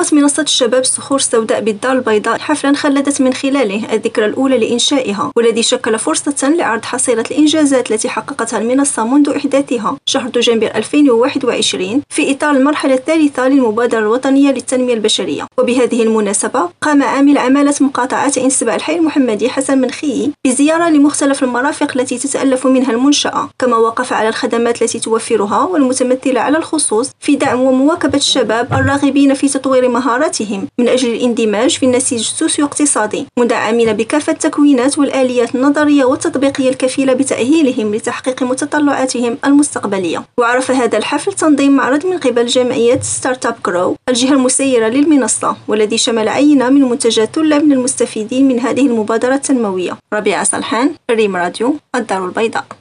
نظمت منصة الشباب الصخور السوداء بالدار البيضاء حفلا خلدت من خلاله الذكرى الأولى لإنشائها والذي شكل فرصة لعرض حصيلة الإنجازات التي حققتها المنصة منذ إحداثها. شهر دجنبر 2021 في إطار المرحلة الثالثة للمبادرة الوطنية للتنمية البشرية. وبهذه المناسبة قام عامل عمالة مقاطعة انسباع الحي المحمدي حسن منخي بزيارة لمختلف المرافق التي تتألف منها المنشأة. كما وقف على الخدمات التي توفرها والمتمثلة على الخصوص في دعم ومواكبة الشباب الراغبين في تطوير مهاراتهم من أجل الاندماج في النسيج السوسيو اقتصادي مدعمين بكافة التكوينات والآليات النظرية والتطبيقية الكفيلة بتأهيلهم لتحقيق متطلعاتهم المستقبلية. وعرف هذا الحفل تنظيم معرض من قبل جمعية Startup Grow الجهة المسيرة للمنصة والذي شمل عينة من منتجات طلاب من المستفيدين من هذه المبادرة التنموية. ربيعة صلحان ريم راديو الدار البيضاء.